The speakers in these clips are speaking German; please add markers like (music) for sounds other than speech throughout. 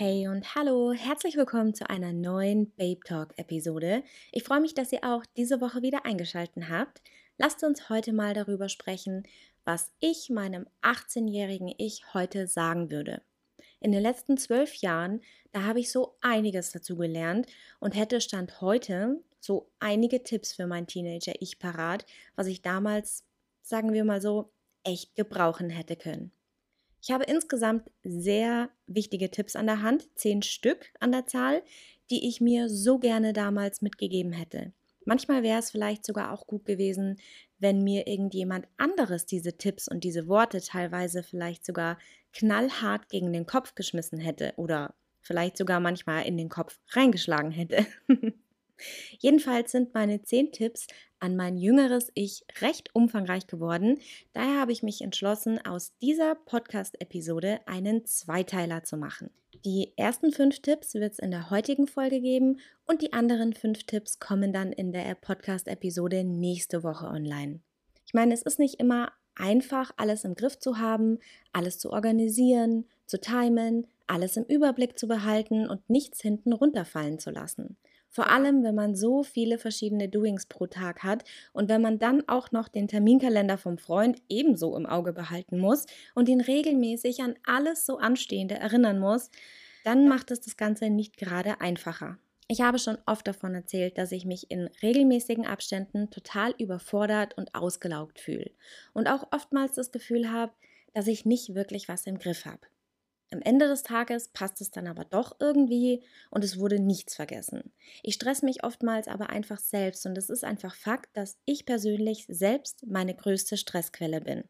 Hey und hallo, herzlich willkommen zu einer neuen Babe Talk Episode. Ich freue mich, dass ihr auch diese Woche wieder eingeschaltet habt. Lasst uns heute mal darüber sprechen, was ich meinem 18-jährigen Ich heute sagen würde. In den letzten zwölf Jahren, da habe ich so einiges dazu gelernt und hätte Stand heute so einige Tipps für mein Teenager-Ich parat, was ich damals, sagen wir mal so, echt gebrauchen hätte können. Ich habe insgesamt sehr wichtige Tipps an der Hand, zehn Stück an der Zahl, die ich mir so gerne damals mitgegeben hätte. Manchmal wäre es vielleicht sogar auch gut gewesen, wenn mir irgendjemand anderes diese Tipps und diese Worte teilweise vielleicht sogar knallhart gegen den Kopf geschmissen hätte oder vielleicht sogar manchmal in den Kopf reingeschlagen hätte. (laughs) Jedenfalls sind meine zehn Tipps an mein jüngeres Ich recht umfangreich geworden. Daher habe ich mich entschlossen, aus dieser Podcast-Episode einen Zweiteiler zu machen. Die ersten fünf Tipps wird es in der heutigen Folge geben und die anderen fünf Tipps kommen dann in der Podcast-Episode nächste Woche online. Ich meine, es ist nicht immer einfach, alles im Griff zu haben, alles zu organisieren, zu timen, alles im Überblick zu behalten und nichts hinten runterfallen zu lassen. Vor allem, wenn man so viele verschiedene Doings pro Tag hat und wenn man dann auch noch den Terminkalender vom Freund ebenso im Auge behalten muss und ihn regelmäßig an alles so Anstehende erinnern muss, dann macht es das Ganze nicht gerade einfacher. Ich habe schon oft davon erzählt, dass ich mich in regelmäßigen Abständen total überfordert und ausgelaugt fühle und auch oftmals das Gefühl habe, dass ich nicht wirklich was im Griff habe. Am Ende des Tages passt es dann aber doch irgendwie und es wurde nichts vergessen. Ich stress mich oftmals aber einfach selbst und es ist einfach Fakt, dass ich persönlich selbst meine größte Stressquelle bin.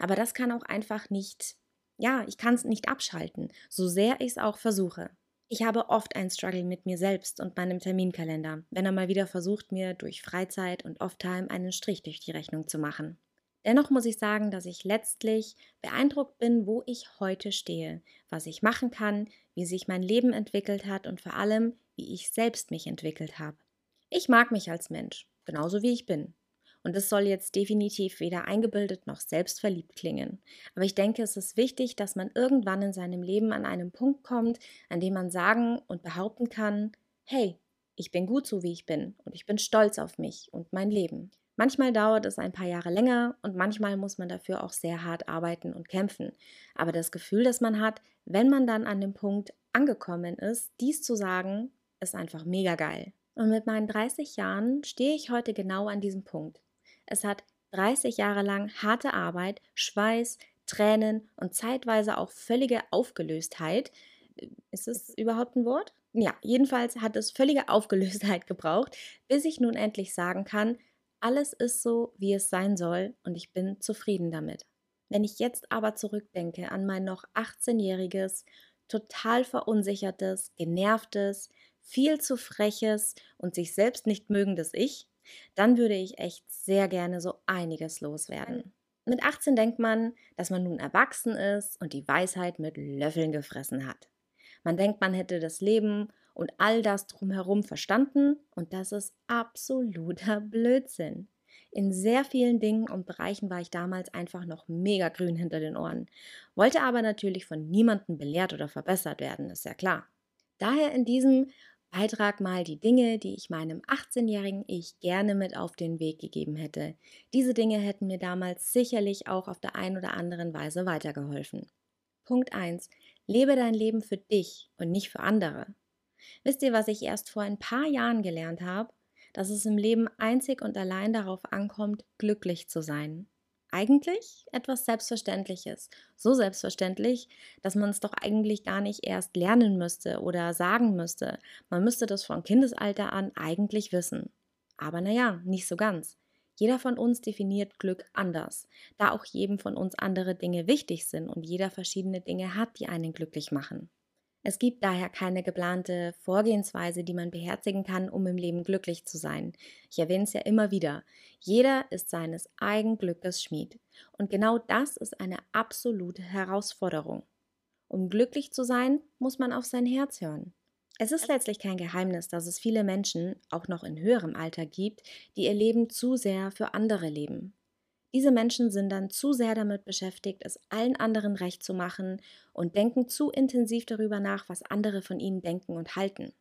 Aber das kann auch einfach nicht, ja, ich kann es nicht abschalten, so sehr ich es auch versuche. Ich habe oft einen Struggle mit mir selbst und meinem Terminkalender, wenn er mal wieder versucht, mir durch Freizeit und Off-Time einen Strich durch die Rechnung zu machen. Dennoch muss ich sagen, dass ich letztlich beeindruckt bin, wo ich heute stehe, was ich machen kann, wie sich mein Leben entwickelt hat und vor allem, wie ich selbst mich entwickelt habe. Ich mag mich als Mensch, genauso wie ich bin. Und es soll jetzt definitiv weder eingebildet noch selbstverliebt klingen. Aber ich denke, es ist wichtig, dass man irgendwann in seinem Leben an einem Punkt kommt, an dem man sagen und behaupten kann, hey, ich bin gut so, wie ich bin und ich bin stolz auf mich und mein Leben. Manchmal dauert es ein paar Jahre länger und manchmal muss man dafür auch sehr hart arbeiten und kämpfen. Aber das Gefühl, das man hat, wenn man dann an dem Punkt angekommen ist, dies zu sagen, ist einfach mega geil. Und mit meinen 30 Jahren stehe ich heute genau an diesem Punkt. Es hat 30 Jahre lang harte Arbeit, Schweiß, Tränen und zeitweise auch völlige Aufgelöstheit. Ist es überhaupt ein Wort? Ja, jedenfalls hat es völlige (laughs) Aufgelöstheit gebraucht, bis ich nun endlich sagen kann, alles ist so, wie es sein soll und ich bin zufrieden damit. Wenn ich jetzt aber zurückdenke an mein noch 18-jähriges, total verunsichertes, genervtes, viel zu freches und sich selbst nicht mögendes Ich, dann würde ich echt sehr gerne so einiges loswerden. Mit 18 denkt man, dass man nun erwachsen ist und die Weisheit mit Löffeln gefressen hat. Man denkt, man hätte das Leben und all das drumherum verstanden und das ist absoluter (laughs) Blödsinn. In sehr vielen Dingen und Bereichen war ich damals einfach noch mega grün hinter den Ohren, wollte aber natürlich von niemandem belehrt oder verbessert werden, ist ja klar. Daher in diesem Beitrag mal die Dinge, die ich meinem 18-jährigen Ich gerne mit auf den Weg gegeben hätte. Diese Dinge hätten mir damals sicherlich auch auf der einen oder anderen Weise weitergeholfen. Punkt 1. Lebe dein Leben für dich und nicht für andere. Wisst ihr, was ich erst vor ein paar Jahren gelernt habe? Dass es im Leben einzig und allein darauf ankommt, glücklich zu sein. Eigentlich etwas Selbstverständliches. So selbstverständlich, dass man es doch eigentlich gar nicht erst lernen müsste oder sagen müsste. Man müsste das von Kindesalter an eigentlich wissen. Aber naja, nicht so ganz. Jeder von uns definiert Glück anders, da auch jedem von uns andere Dinge wichtig sind und jeder verschiedene Dinge hat, die einen glücklich machen. Es gibt daher keine geplante Vorgehensweise, die man beherzigen kann, um im Leben glücklich zu sein. Ich erwähne es ja immer wieder. Jeder ist seines eigenen Glückes Schmied. Und genau das ist eine absolute Herausforderung. Um glücklich zu sein, muss man auf sein Herz hören. Es ist letztlich kein Geheimnis, dass es viele Menschen, auch noch in höherem Alter, gibt, die ihr Leben zu sehr für andere leben. Diese Menschen sind dann zu sehr damit beschäftigt, es allen anderen recht zu machen und denken zu intensiv darüber nach, was andere von ihnen denken und halten.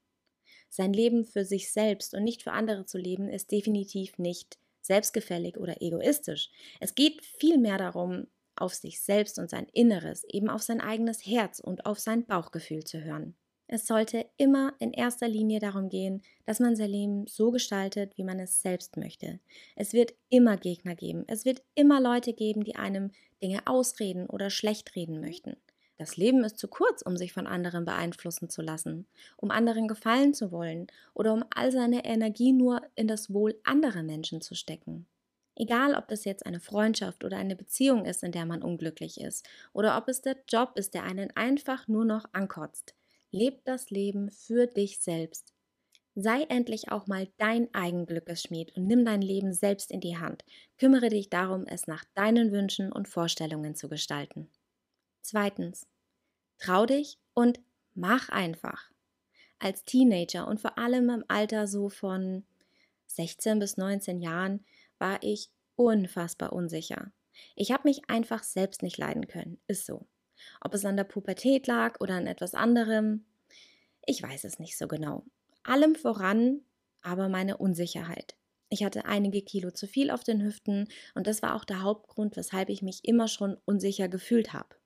Sein Leben für sich selbst und nicht für andere zu leben, ist definitiv nicht selbstgefällig oder egoistisch. Es geht vielmehr darum, auf sich selbst und sein Inneres, eben auf sein eigenes Herz und auf sein Bauchgefühl zu hören. Es sollte immer in erster Linie darum gehen, dass man sein Leben so gestaltet, wie man es selbst möchte. Es wird immer Gegner geben. Es wird immer Leute geben, die einem Dinge ausreden oder schlecht reden möchten. Das Leben ist zu kurz, um sich von anderen beeinflussen zu lassen, um anderen gefallen zu wollen oder um all seine Energie nur in das Wohl anderer Menschen zu stecken. Egal, ob das jetzt eine Freundschaft oder eine Beziehung ist, in der man unglücklich ist, oder ob es der Job ist, der einen einfach nur noch ankotzt. Leb das Leben für dich selbst. Sei endlich auch mal dein Eigenglückesschmied und nimm dein Leben selbst in die Hand. Kümmere dich darum, es nach deinen Wünschen und Vorstellungen zu gestalten. Zweitens. Trau dich und mach einfach. Als Teenager und vor allem im Alter so von 16 bis 19 Jahren war ich unfassbar unsicher. Ich habe mich einfach selbst nicht leiden können, ist so. Ob es an der Pubertät lag oder an etwas anderem, ich weiß es nicht so genau. Allem voran aber meine Unsicherheit. Ich hatte einige Kilo zu viel auf den Hüften und das war auch der Hauptgrund, weshalb ich mich immer schon unsicher gefühlt habe.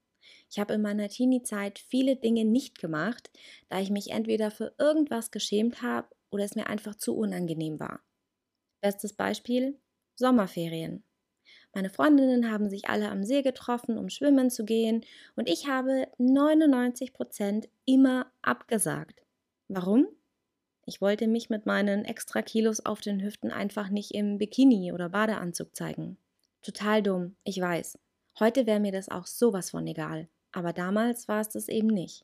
Ich habe in meiner Teenie-Zeit viele Dinge nicht gemacht, da ich mich entweder für irgendwas geschämt habe oder es mir einfach zu unangenehm war. Bestes Beispiel: Sommerferien. Meine Freundinnen haben sich alle am See getroffen, um schwimmen zu gehen, und ich habe 99 Prozent immer abgesagt. Warum? Ich wollte mich mit meinen extra Kilos auf den Hüften einfach nicht im Bikini oder Badeanzug zeigen. Total dumm, ich weiß. Heute wäre mir das auch sowas von egal, aber damals war es das eben nicht.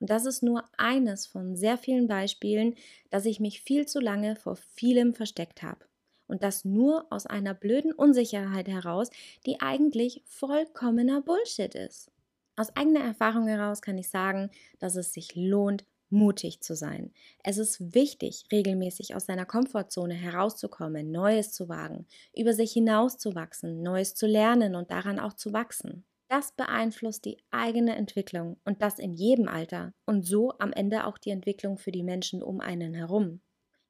Und das ist nur eines von sehr vielen Beispielen, dass ich mich viel zu lange vor vielem versteckt habe. Und das nur aus einer blöden Unsicherheit heraus, die eigentlich vollkommener Bullshit ist. Aus eigener Erfahrung heraus kann ich sagen, dass es sich lohnt, mutig zu sein. Es ist wichtig, regelmäßig aus seiner Komfortzone herauszukommen, Neues zu wagen, über sich hinauszuwachsen, Neues zu lernen und daran auch zu wachsen. Das beeinflusst die eigene Entwicklung und das in jedem Alter und so am Ende auch die Entwicklung für die Menschen um einen herum.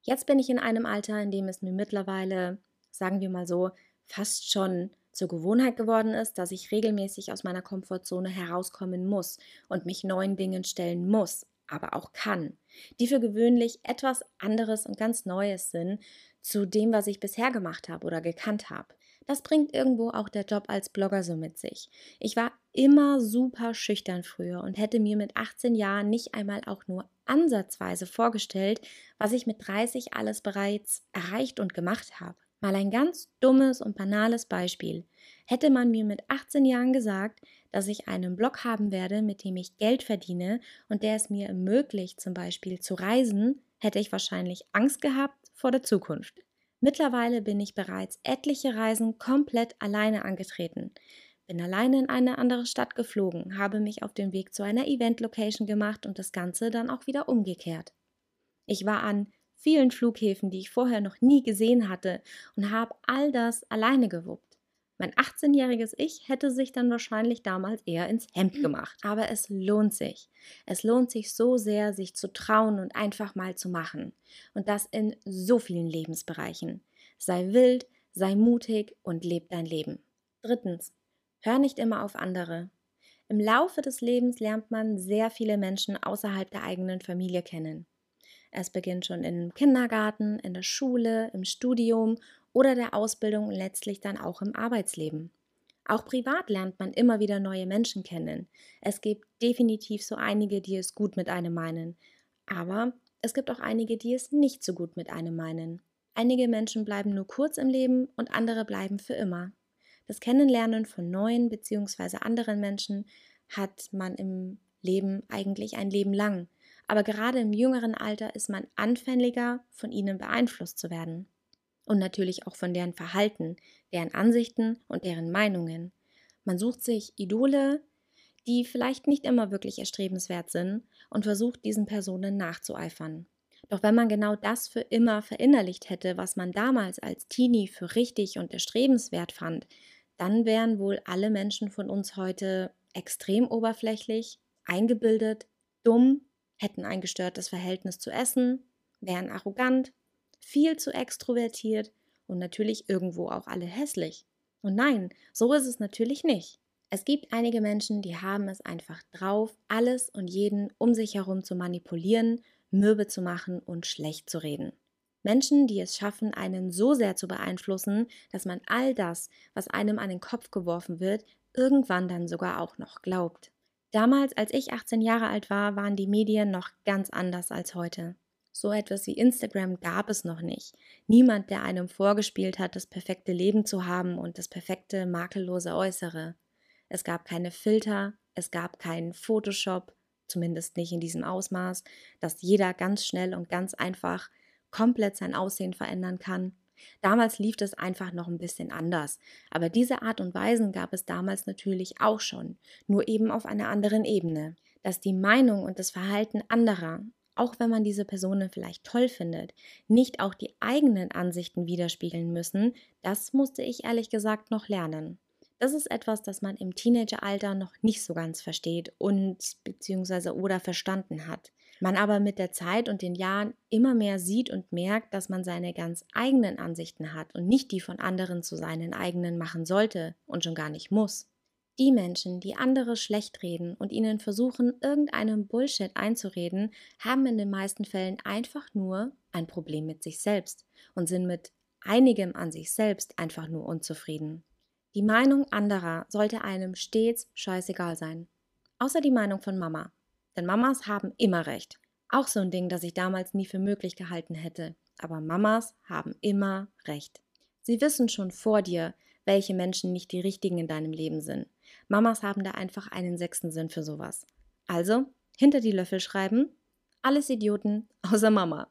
Jetzt bin ich in einem Alter, in dem es mir mittlerweile, sagen wir mal so, fast schon zur Gewohnheit geworden ist, dass ich regelmäßig aus meiner Komfortzone herauskommen muss und mich neuen Dingen stellen muss, aber auch kann, die für gewöhnlich etwas anderes und ganz Neues sind zu dem, was ich bisher gemacht habe oder gekannt habe. Das bringt irgendwo auch der Job als Blogger so mit sich. Ich war immer super schüchtern früher und hätte mir mit 18 Jahren nicht einmal auch nur ansatzweise vorgestellt, was ich mit 30 alles bereits erreicht und gemacht habe. Mal ein ganz dummes und banales Beispiel. Hätte man mir mit 18 Jahren gesagt, dass ich einen Blog haben werde, mit dem ich Geld verdiene und der es mir ermöglicht, zum Beispiel zu reisen, hätte ich wahrscheinlich Angst gehabt vor der Zukunft. Mittlerweile bin ich bereits etliche Reisen komplett alleine angetreten. Bin alleine in eine andere Stadt geflogen, habe mich auf den Weg zu einer Event-Location gemacht und das Ganze dann auch wieder umgekehrt. Ich war an vielen Flughäfen, die ich vorher noch nie gesehen hatte und habe all das alleine gewuppt. Mein 18-jähriges Ich hätte sich dann wahrscheinlich damals eher ins Hemd gemacht. Aber es lohnt sich. Es lohnt sich so sehr, sich zu trauen und einfach mal zu machen. Und das in so vielen Lebensbereichen. Sei wild, sei mutig und leb dein Leben. Drittens, hör nicht immer auf andere. Im Laufe des Lebens lernt man sehr viele Menschen außerhalb der eigenen Familie kennen. Es beginnt schon im Kindergarten, in der Schule, im Studium oder der Ausbildung und letztlich dann auch im Arbeitsleben. Auch privat lernt man immer wieder neue Menschen kennen. Es gibt definitiv so einige, die es gut mit einem meinen, aber es gibt auch einige, die es nicht so gut mit einem meinen. Einige Menschen bleiben nur kurz im Leben und andere bleiben für immer. Das Kennenlernen von neuen bzw. anderen Menschen hat man im Leben eigentlich ein Leben lang. Aber gerade im jüngeren Alter ist man anfälliger, von ihnen beeinflusst zu werden und natürlich auch von deren Verhalten, deren Ansichten und deren Meinungen. Man sucht sich Idole, die vielleicht nicht immer wirklich erstrebenswert sind und versucht diesen Personen nachzueifern. Doch wenn man genau das für immer verinnerlicht hätte, was man damals als Teenie für richtig und erstrebenswert fand, dann wären wohl alle Menschen von uns heute extrem oberflächlich, eingebildet, dumm, hätten ein gestörtes Verhältnis zu Essen, wären arrogant, viel zu extrovertiert und natürlich irgendwo auch alle hässlich. Und nein, so ist es natürlich nicht. Es gibt einige Menschen, die haben es einfach drauf, alles und jeden um sich herum zu manipulieren, mürbe zu machen und schlecht zu reden. Menschen, die es schaffen, einen so sehr zu beeinflussen, dass man all das, was einem an den Kopf geworfen wird, irgendwann dann sogar auch noch glaubt. Damals, als ich 18 Jahre alt war, waren die Medien noch ganz anders als heute. So etwas wie Instagram gab es noch nicht. Niemand, der einem vorgespielt hat, das perfekte Leben zu haben und das perfekte, makellose Äußere. Es gab keine Filter, es gab keinen Photoshop, zumindest nicht in diesem Ausmaß, dass jeder ganz schnell und ganz einfach komplett sein Aussehen verändern kann. Damals lief es einfach noch ein bisschen anders, aber diese Art und Weisen gab es damals natürlich auch schon, nur eben auf einer anderen Ebene. Dass die Meinung und das Verhalten anderer, auch wenn man diese Personen vielleicht toll findet, nicht auch die eigenen Ansichten widerspiegeln müssen, das musste ich ehrlich gesagt noch lernen. Das ist etwas, das man im Teenageralter noch nicht so ganz versteht und beziehungsweise oder verstanden hat. Man aber mit der Zeit und den Jahren immer mehr sieht und merkt, dass man seine ganz eigenen Ansichten hat und nicht die von anderen zu seinen eigenen machen sollte und schon gar nicht muss. Die Menschen, die andere schlecht reden und ihnen versuchen, irgendeinem Bullshit einzureden, haben in den meisten Fällen einfach nur ein Problem mit sich selbst und sind mit einigem an sich selbst einfach nur unzufrieden. Die Meinung anderer sollte einem stets scheißegal sein. Außer die Meinung von Mama. Denn Mamas haben immer recht. Auch so ein Ding, das ich damals nie für möglich gehalten hätte. Aber Mamas haben immer recht. Sie wissen schon vor dir, welche Menschen nicht die richtigen in deinem Leben sind. Mamas haben da einfach einen sechsten Sinn für sowas. Also, hinter die Löffel schreiben, alles Idioten (laughs) außer Mama.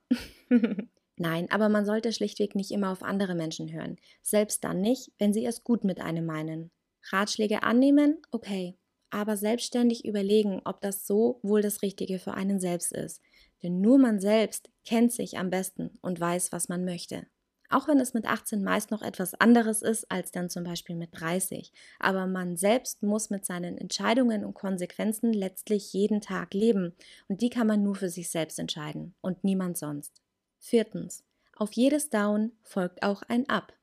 (laughs) Nein, aber man sollte schlichtweg nicht immer auf andere Menschen hören. Selbst dann nicht, wenn sie es gut mit einem meinen. Ratschläge annehmen, okay, aber selbstständig überlegen, ob das so wohl das Richtige für einen selbst ist. Denn nur man selbst kennt sich am besten und weiß, was man möchte. Auch wenn es mit 18 meist noch etwas anderes ist als dann zum Beispiel mit 30. Aber man selbst muss mit seinen Entscheidungen und Konsequenzen letztlich jeden Tag leben. Und die kann man nur für sich selbst entscheiden und niemand sonst. Viertens. Auf jedes Down folgt auch ein Up.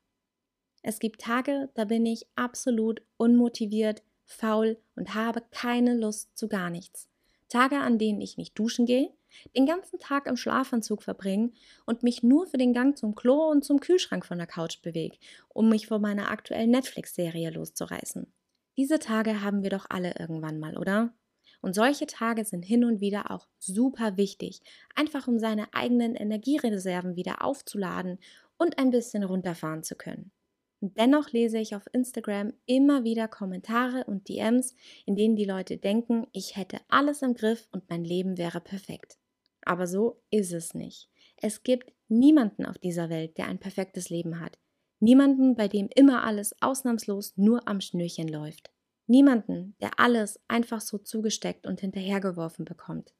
Es gibt Tage, da bin ich absolut unmotiviert, faul und habe keine Lust zu gar nichts. Tage, an denen ich nicht duschen gehe, den ganzen Tag im Schlafanzug verbringe und mich nur für den Gang zum Klo und zum Kühlschrank von der Couch bewege, um mich von meiner aktuellen Netflix-Serie loszureißen. Diese Tage haben wir doch alle irgendwann mal, oder? Und solche Tage sind hin und wieder auch super wichtig, einfach um seine eigenen Energiereserven wieder aufzuladen und ein bisschen runterfahren zu können. Dennoch lese ich auf Instagram immer wieder Kommentare und DMs, in denen die Leute denken, ich hätte alles im Griff und mein Leben wäre perfekt. Aber so ist es nicht. Es gibt niemanden auf dieser Welt, der ein perfektes Leben hat. Niemanden, bei dem immer alles ausnahmslos nur am Schnürchen läuft. Niemanden, der alles einfach so zugesteckt und hinterhergeworfen bekommt.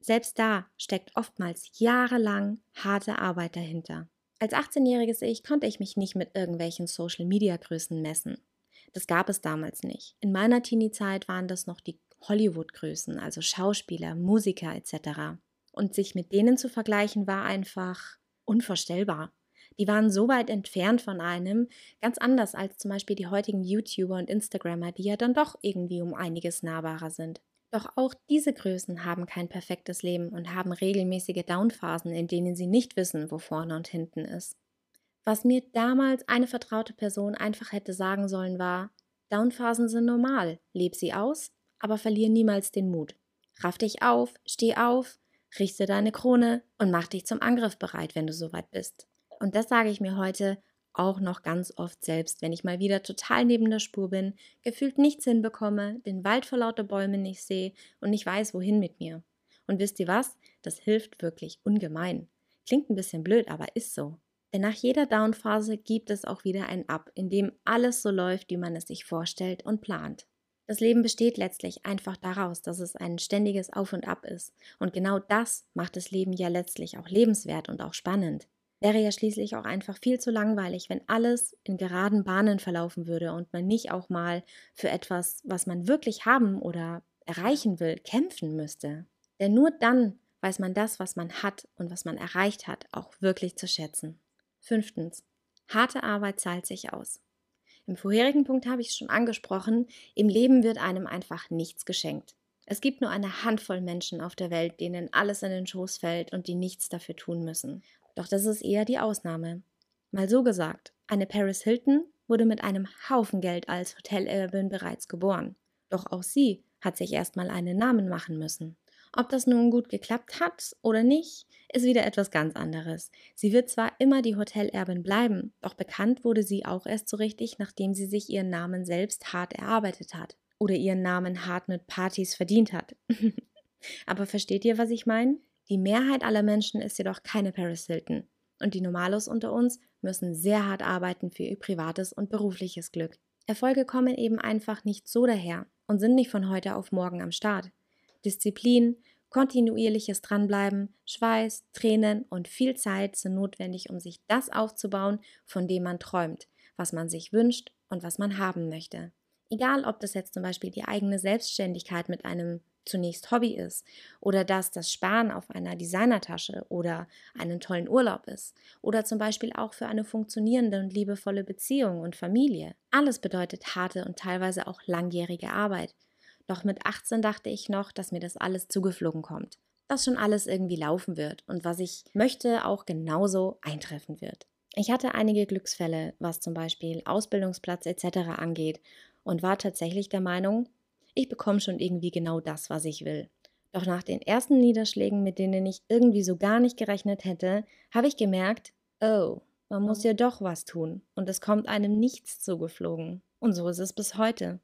Selbst da steckt oftmals jahrelang harte Arbeit dahinter. Als 18-jähriges Ich konnte ich mich nicht mit irgendwelchen Social-Media-Größen messen. Das gab es damals nicht. In meiner Teenie-Zeit waren das noch die Hollywood-Größen, also Schauspieler, Musiker etc. Und sich mit denen zu vergleichen war einfach unvorstellbar. Die waren so weit entfernt von einem, ganz anders als zum Beispiel die heutigen YouTuber und Instagrammer, die ja dann doch irgendwie um einiges nahbarer sind. Doch auch diese Größen haben kein perfektes Leben und haben regelmäßige Downphasen, in denen sie nicht wissen, wo vorne und hinten ist. Was mir damals eine vertraute Person einfach hätte sagen sollen war, Downphasen sind normal, leb sie aus, aber verlier niemals den Mut. Raff dich auf, steh auf, richte deine Krone und mach dich zum Angriff bereit, wenn du soweit bist. Und das sage ich mir heute auch noch ganz oft selbst, wenn ich mal wieder total neben der Spur bin, gefühlt nichts hinbekomme, den Wald vor lauter Bäumen nicht sehe und nicht weiß, wohin mit mir. Und wisst ihr was? Das hilft wirklich ungemein. Klingt ein bisschen blöd, aber ist so. Denn nach jeder Downphase gibt es auch wieder ein Up, in dem alles so läuft, wie man es sich vorstellt und plant. Das Leben besteht letztlich einfach daraus, dass es ein ständiges Auf und Ab ist. Und genau das macht das Leben ja letztlich auch lebenswert und auch spannend. Wäre ja schließlich auch einfach viel zu langweilig, wenn alles in geraden Bahnen verlaufen würde und man nicht auch mal für etwas, was man wirklich haben oder erreichen will, kämpfen müsste. Denn nur dann weiß man das, was man hat und was man erreicht hat, auch wirklich zu schätzen. Fünftens. Harte Arbeit zahlt sich aus. Im vorherigen Punkt habe ich es schon angesprochen, im Leben wird einem einfach nichts geschenkt. Es gibt nur eine Handvoll Menschen auf der Welt, denen alles in den Schoß fällt und die nichts dafür tun müssen. Doch das ist eher die Ausnahme. Mal so gesagt, eine Paris Hilton wurde mit einem Haufen Geld als Hotelerbin bereits geboren. Doch auch sie hat sich erstmal einen Namen machen müssen. Ob das nun gut geklappt hat oder nicht, ist wieder etwas ganz anderes. Sie wird zwar immer die Hotelerbin bleiben, doch bekannt wurde sie auch erst so richtig, nachdem sie sich ihren Namen selbst hart erarbeitet hat oder ihren Namen hart mit Partys verdient hat. (laughs) Aber versteht ihr, was ich meine? Die Mehrheit aller Menschen ist jedoch keine Paris Hilton. Und die Normalos unter uns müssen sehr hart arbeiten für ihr privates und berufliches Glück. Erfolge kommen eben einfach nicht so daher und sind nicht von heute auf morgen am Start. Disziplin, kontinuierliches Dranbleiben, Schweiß, Tränen und viel Zeit sind notwendig, um sich das aufzubauen, von dem man träumt, was man sich wünscht und was man haben möchte. Egal, ob das jetzt zum Beispiel die eigene Selbstständigkeit mit einem zunächst Hobby ist oder dass das Sparen auf einer Designertasche oder einen tollen Urlaub ist oder zum Beispiel auch für eine funktionierende und liebevolle Beziehung und Familie. Alles bedeutet harte und teilweise auch langjährige Arbeit. Doch mit 18 dachte ich noch, dass mir das alles zugeflogen kommt, dass schon alles irgendwie laufen wird und was ich möchte auch genauso eintreffen wird. Ich hatte einige Glücksfälle, was zum Beispiel Ausbildungsplatz etc. angeht und war tatsächlich der Meinung, ich bekomme schon irgendwie genau das, was ich will. Doch nach den ersten Niederschlägen, mit denen ich irgendwie so gar nicht gerechnet hätte, habe ich gemerkt, oh, man muss ja doch was tun und es kommt einem nichts zugeflogen. Und so ist es bis heute.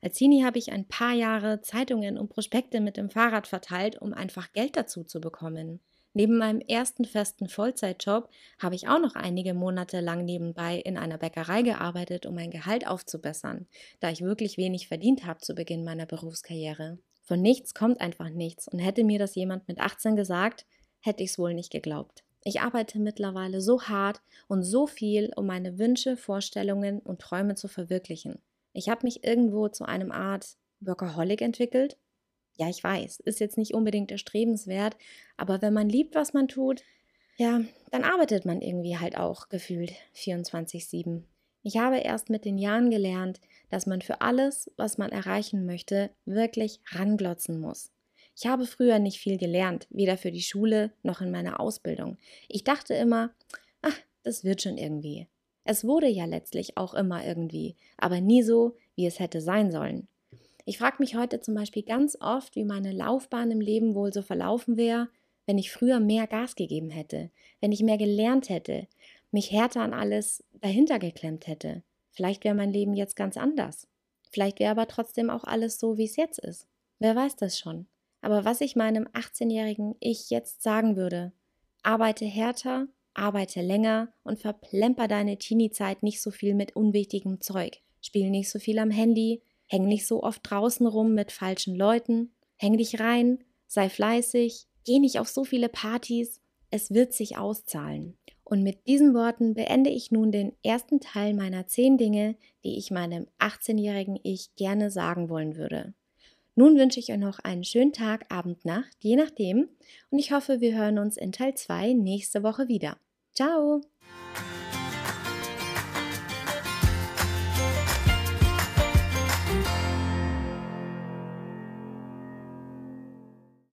Als Teenie habe ich ein paar Jahre Zeitungen und Prospekte mit dem Fahrrad verteilt, um einfach Geld dazu zu bekommen. Neben meinem ersten festen Vollzeitjob habe ich auch noch einige Monate lang nebenbei in einer Bäckerei gearbeitet, um mein Gehalt aufzubessern, da ich wirklich wenig verdient habe zu Beginn meiner Berufskarriere. Von nichts kommt einfach nichts und hätte mir das jemand mit 18 gesagt, hätte ich es wohl nicht geglaubt. Ich arbeite mittlerweile so hart und so viel, um meine Wünsche, Vorstellungen und Träume zu verwirklichen. Ich habe mich irgendwo zu einem Art Workaholic entwickelt ja, ich weiß, ist jetzt nicht unbedingt erstrebenswert, aber wenn man liebt, was man tut, ja, dann arbeitet man irgendwie halt auch gefühlt 24-7. Ich habe erst mit den Jahren gelernt, dass man für alles, was man erreichen möchte, wirklich ranglotzen muss. Ich habe früher nicht viel gelernt, weder für die Schule noch in meiner Ausbildung. Ich dachte immer, ach, das wird schon irgendwie. Es wurde ja letztlich auch immer irgendwie, aber nie so, wie es hätte sein sollen. Ich frage mich heute zum Beispiel ganz oft, wie meine Laufbahn im Leben wohl so verlaufen wäre, wenn ich früher mehr Gas gegeben hätte, wenn ich mehr gelernt hätte, mich härter an alles dahinter geklemmt hätte. Vielleicht wäre mein Leben jetzt ganz anders. Vielleicht wäre aber trotzdem auch alles so, wie es jetzt ist. Wer weiß das schon. Aber was ich meinem 18-jährigen Ich jetzt sagen würde, arbeite härter, arbeite länger und verplemper deine Teenie-Zeit nicht so viel mit unwichtigem Zeug. Spiel nicht so viel am Handy, Häng nicht so oft draußen rum mit falschen Leuten. Häng dich rein, sei fleißig, geh nicht auf so viele Partys. Es wird sich auszahlen. Und mit diesen Worten beende ich nun den ersten Teil meiner zehn Dinge, die ich meinem 18-jährigen Ich gerne sagen wollen würde. Nun wünsche ich euch noch einen schönen Tag, Abend, Nacht, je nachdem. Und ich hoffe, wir hören uns in Teil 2 nächste Woche wieder. Ciao!